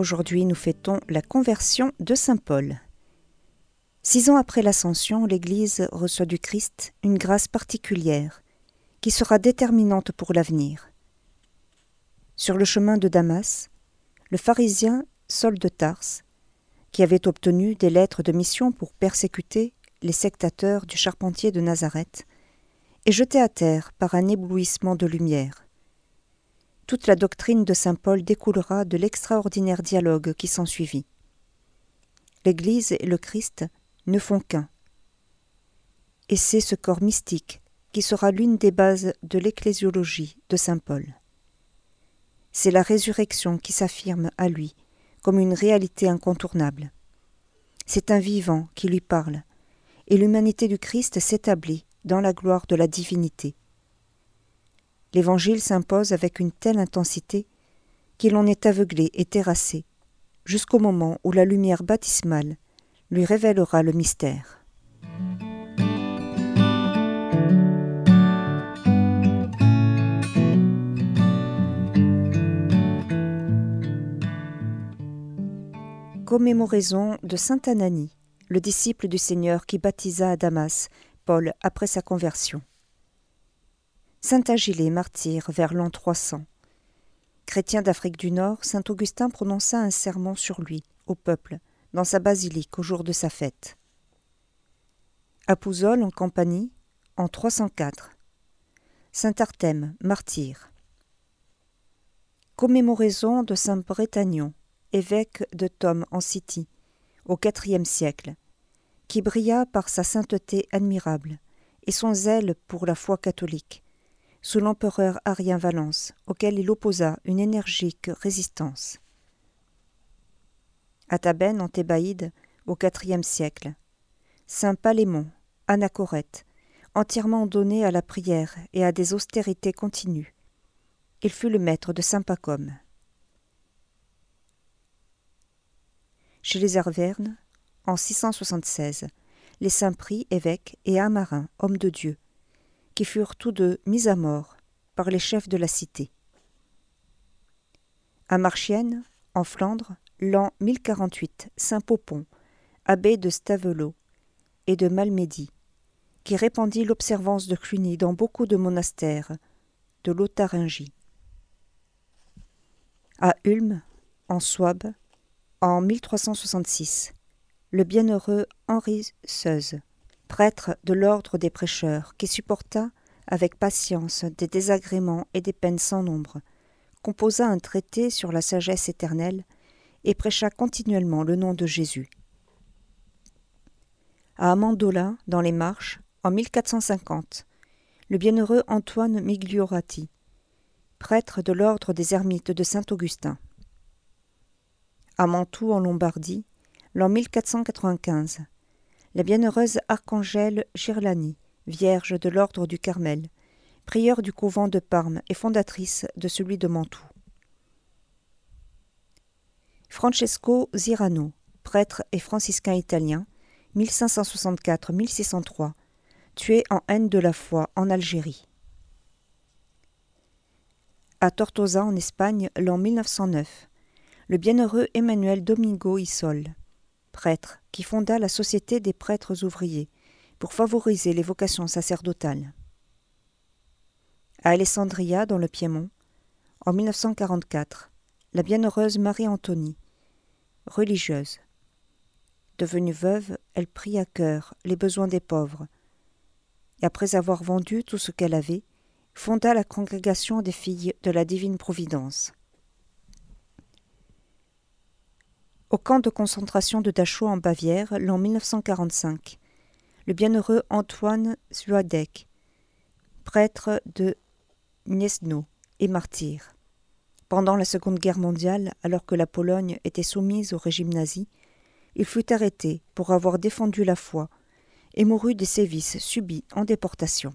Aujourd'hui, nous fêtons la conversion de Saint Paul. Six ans après l'Ascension, l'Église reçoit du Christ une grâce particulière qui sera déterminante pour l'avenir. Sur le chemin de Damas, le pharisien Saul de Tarse, qui avait obtenu des lettres de mission pour persécuter les sectateurs du charpentier de Nazareth, est jeté à terre par un éblouissement de lumière. Toute la doctrine de saint Paul découlera de l'extraordinaire dialogue qui s'ensuivit. L'Église et le Christ ne font qu'un. Et c'est ce corps mystique qui sera l'une des bases de l'ecclésiologie de saint Paul. C'est la résurrection qui s'affirme à lui comme une réalité incontournable. C'est un vivant qui lui parle, et l'humanité du Christ s'établit dans la gloire de la divinité. L'Évangile s'impose avec une telle intensité qu'il en est aveuglé et terrassé, jusqu'au moment où la lumière baptismale lui révélera le mystère. Commémoraison de Saint Anani, le disciple du Seigneur qui baptisa à Damas Paul après sa conversion. Saint Agilé, martyr vers l'an 300. Chrétien d'Afrique du Nord, saint Augustin prononça un sermon sur lui, au peuple, dans sa basilique au jour de sa fête. À Pouzol, en Campanie, en 304. Saint Arthème, martyr. Commémoraison de Saint Brétagnon, évêque de Thôme en City, au IVe siècle, qui brilla par sa sainteté admirable et son zèle pour la foi catholique, sous l'empereur Arien Valence, auquel il opposa une énergique résistance. À Tabenne, en Thébaïde, au IVe siècle, Saint Palémon, anachorète, entièrement donné à la prière et à des austérités continues. Il fut le maître de Saint Pacôme. Chez les Arvernes, en 676, les saints prix, évêques et Amarin, hommes de Dieu, qui furent tous deux mis à mort par les chefs de la cité. À Marchienne, en Flandre, l'an 1048, saint Popon, abbé de Stavelot et de Malmedy, qui répandit l'observance de Cluny dans beaucoup de monastères de Lotharingie. À Ulm, en Souabe, en 1366, le bienheureux Henri Seuze, prêtre de l'ordre des prêcheurs, qui supporta avec patience des désagréments et des peines sans nombre, composa un traité sur la sagesse éternelle et prêcha continuellement le nom de Jésus. À Amandola, dans les Marches, en 1450, le bienheureux Antoine Migliorati, prêtre de l'ordre des ermites de Saint-Augustin, à Mantoue en Lombardie, l'an 1495. La bienheureuse Archangèle Girlani, vierge de l'ordre du Carmel, prieure du couvent de Parme et fondatrice de celui de Mantoue. Francesco Zirano, prêtre et franciscain italien, 1564-1603, tué en haine de la foi en Algérie. À Tortosa en Espagne l'an 1909, le bienheureux Emmanuel Domingo Isol, prêtre, qui fonda la Société des prêtres ouvriers pour favoriser les vocations sacerdotales. À Alessandria, dans le Piémont, en 1944, la bienheureuse Marie-Antonie, religieuse. Devenue veuve, elle prit à cœur les besoins des pauvres, et après avoir vendu tout ce qu'elle avait, fonda la congrégation des filles de la divine Providence. Au camp de concentration de Dachau en Bavière, l'an 1945, le bienheureux Antoine Zuadek, prêtre de Gniezno et martyr. Pendant la Seconde Guerre mondiale, alors que la Pologne était soumise au régime nazi, il fut arrêté pour avoir défendu la foi et mourut des sévices subis en déportation.